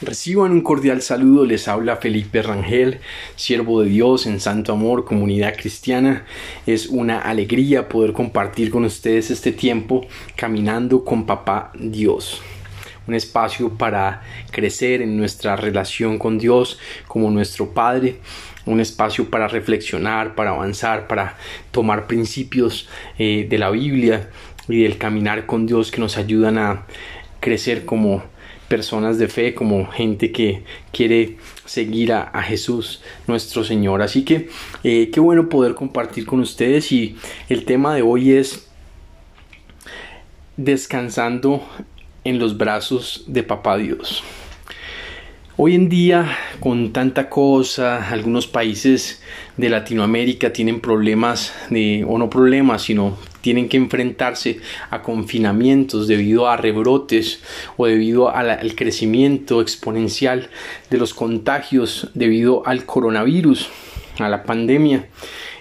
Reciban un cordial saludo, les habla Felipe Rangel, siervo de Dios en Santo Amor, comunidad cristiana. Es una alegría poder compartir con ustedes este tiempo caminando con Papá Dios. Un espacio para crecer en nuestra relación con Dios como nuestro Padre, un espacio para reflexionar, para avanzar, para tomar principios eh, de la Biblia y del caminar con Dios que nos ayudan a crecer como personas de fe, como gente que quiere seguir a, Jesús nuestro Señor. Así que eh, qué bueno poder compartir con ustedes y el tema de hoy es descansando en los brazos de Papá Dios. Hoy en día, con tanta cosa, algunos países de Latinoamérica tienen problemas, de, o no problemas, sino tienen que enfrentarse a confinamientos debido a rebrotes o debido al crecimiento exponencial de los contagios debido al coronavirus, a la pandemia.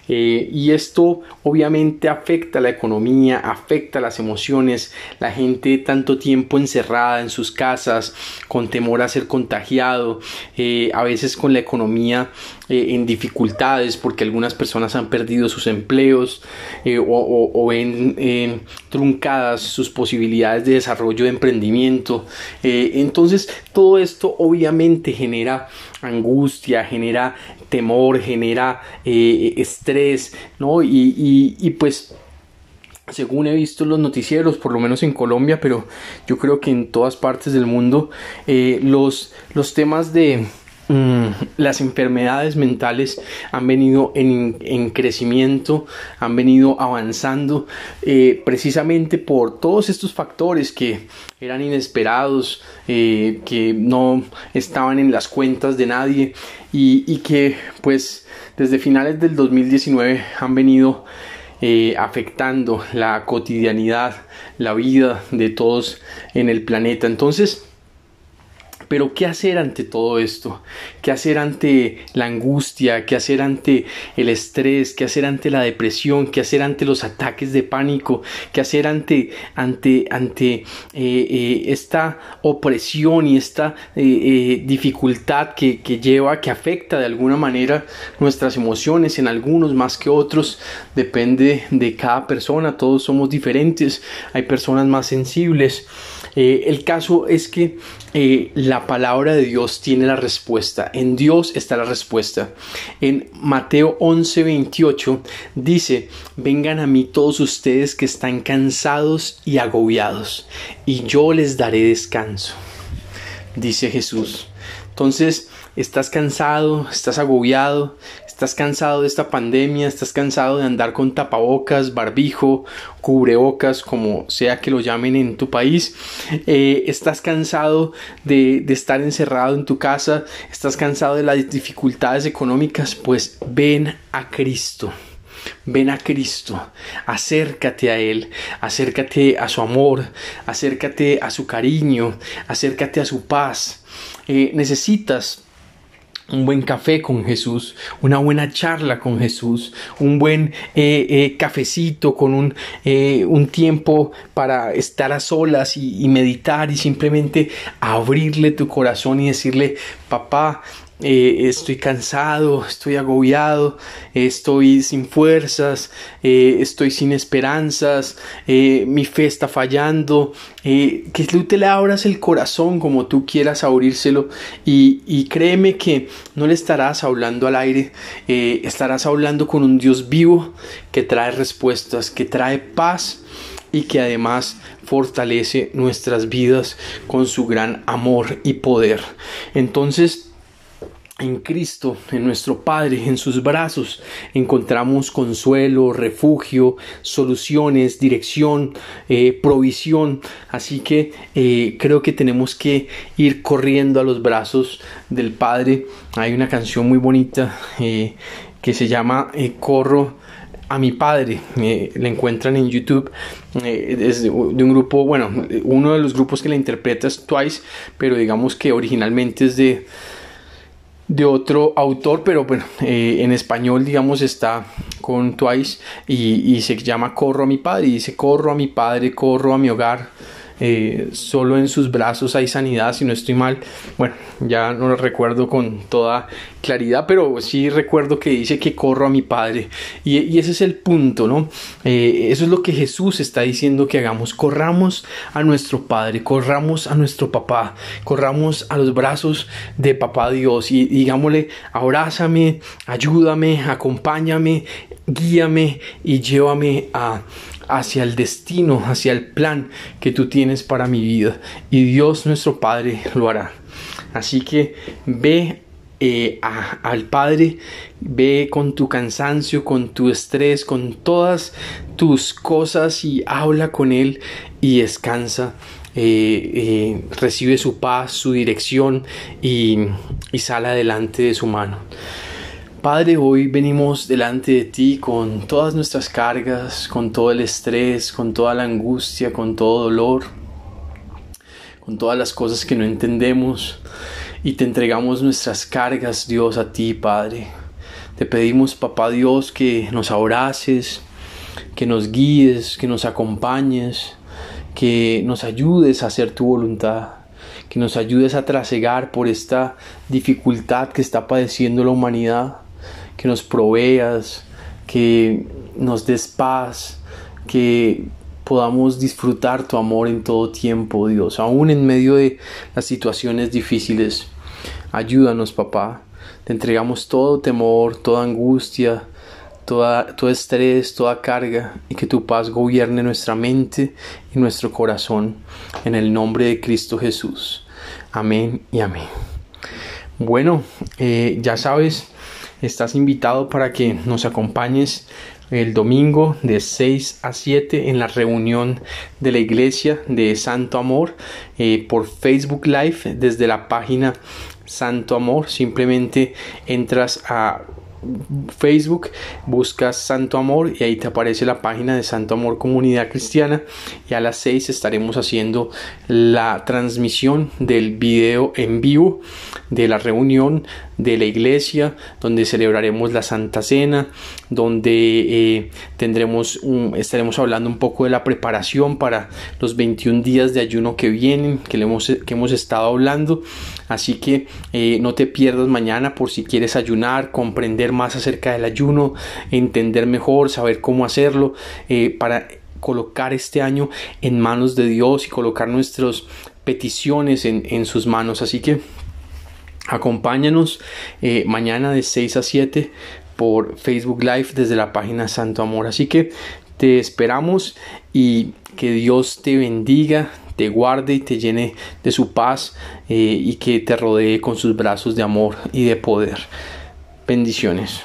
Eh, y esto obviamente afecta la economía, afecta las emociones, la gente tanto tiempo encerrada en sus casas, con temor a ser contagiado, eh, a veces con la economía eh, en dificultades porque algunas personas han perdido sus empleos o, o, ven truncadas sus posibilidades de desarrollo de emprendimiento. entonces todo esto obviamente genera angustia, genera temor, genera estrés, ¿no? Y, pues según he visto los noticieros, por lo menos en Colombia, pero yo creo que en todas partes del mundo, eh, los, los temas de mm, las enfermedades mentales han venido en, crecimiento, han venido avanzando eh, precisamente por todos estos factores que eran inesperados, eh, que no estaban en las cuentas de nadie y, que pues desde finales del 2019 han venido eh, afectando la cotidianidad, la vida de todos en el planeta. Entonces, pero ¿qué hacer ante todo esto? ¿Qué hacer ante la angustia? ¿Qué hacer ante el estrés? ¿Qué hacer ante la depresión? ¿Qué hacer ante los ataques de pánico? ¿Qué hacer ante, ante, ante eh, eh, esta opresión y esta eh, dificultad que, que lleva, que afecta de alguna manera nuestras emociones en algunos más que otros? Depende de cada persona, todos somos diferentes, hay personas más sensibles. El caso es que la la palabra de Dios tiene la respuesta. En Dios está la respuesta. En Mateo 11:28 dice, vengan a mí todos ustedes que están cansados y agobiados, y yo les daré descanso. Dice Jesús. Entonces, estás cansado, estás agobiado, estás cansado de esta pandemia, estás cansado de andar con tapabocas, barbijo, cubrebocas, como sea que lo llamen en tu país, eh, estás cansado de, de estar encerrado en tu casa, estás cansado de las dificultades económicas, pues ven a Cristo. Ven a Cristo, acércate a Él, acércate a su amor, acércate a su cariño, acércate a su paz. Eh, necesitas un buen café con Jesús, una buena charla con Jesús, un buen eh, eh, cafecito con un, un, tiempo para estar a solas y, y meditar y simplemente abrirle tu corazón y decirle, papá, eh, estoy cansado, estoy agobiado, estoy sin fuerzas, eh, estoy sin esperanzas, eh, mi fe está fallando, que tú te le abras el corazón como tú quieras abrírselo y, y créeme que no le estarás hablando al aire, estarás hablando con un Dios vivo que trae respuestas, que trae paz y que además fortalece nuestras vidas con su gran amor y poder. Entonces, en Cristo, en nuestro Padre, en sus brazos, encontramos consuelo, refugio, soluciones, dirección, eh, provisión. Así que eh, creo que tenemos que ir corriendo a los brazos del Padre. Hay una canción muy bonita eh, que se llama Corro a mi padre. la encuentran en YouTube. es de, un grupo, bueno, uno de los grupos que la interpreta es Twice, pero digamos que originalmente es de de otro autor, pero bueno, eh, en español, digamos, está con Twice y, se llama Corro a mi padre. Y dice: Corro a mi padre, corro a mi hogar. Eh, solo en sus brazos hay sanidad, si no estoy mal. Bueno, ya no lo recuerdo con toda claridad, pero sí recuerdo que dice que corro a mi Padre. Y, ese es el punto, ¿no? Eh, eso es lo que Jesús está diciendo que hagamos. Corramos a nuestro Padre, corramos a nuestro papá, corramos a los brazos de papá Dios y digámosle, abrázame, ayúdame, acompáñame, guíame y llévame a, hacia el destino, hacia el plan que tú tienes para mi vida. Y Dios nuestro Padre lo hará. Así que ve eh, al Padre, ve con tu cansancio, con tu estrés, con todas tus cosas y habla con Él y descansa. Eh, eh, recibe su paz, su dirección y, y sale adelante de su mano. Padre, hoy venimos delante de ti con todas nuestras cargas, con todo el estrés, con toda la angustia, con todo dolor, con todas las cosas que no entendemos y te entregamos nuestras cargas, Dios, a ti, Padre. Te pedimos, Papá Dios, que nos abraces, que nos guíes, que nos acompañes, que nos ayudes a hacer tu voluntad que nos ayudes a trasegar por esta dificultad que está padeciendo la humanidad que nos proveas, que nos des paz, que podamos disfrutar tu amor en todo tiempo, Dios, aún en medio de las situaciones difíciles. Ayúdanos, papá. Te entregamos todo temor, toda angustia, toda, todo estrés, toda carga y que tu paz gobierne nuestra mente y nuestro corazón. En el nombre de Cristo Jesús. Amén y amén. Bueno, eh, ya sabes, estás invitado para que nos acompañes el domingo de 6 a 7 en la reunión de la iglesia de Santo Amor eh, por Facebook Live desde la página Santo Amor. Simplemente entras a Facebook, buscas Santo Amor y ahí te aparece la página de Santo Amor Comunidad Cristiana y a las 6 estaremos haciendo la transmisión del video en vivo de la reunión de la iglesia donde celebraremos la Santa Cena donde eh, tendremos estaremos hablando un poco de la preparación para los 21 días de ayuno que vienen que, hemos, que hemos estado hablando así que eh, no te pierdas mañana por si quieres ayunar comprender más acerca del ayuno entender mejor saber cómo hacerlo eh, para colocar este año en manos de Dios y colocar nuestras peticiones en, en sus manos así que Acompáñanos eh, mañana de 6 a 7 por Facebook Live desde la página Santo Amor. Así que te esperamos y que Dios te bendiga, te guarde y te llene de su paz eh, y que te rodee con sus brazos de amor y de poder. Bendiciones.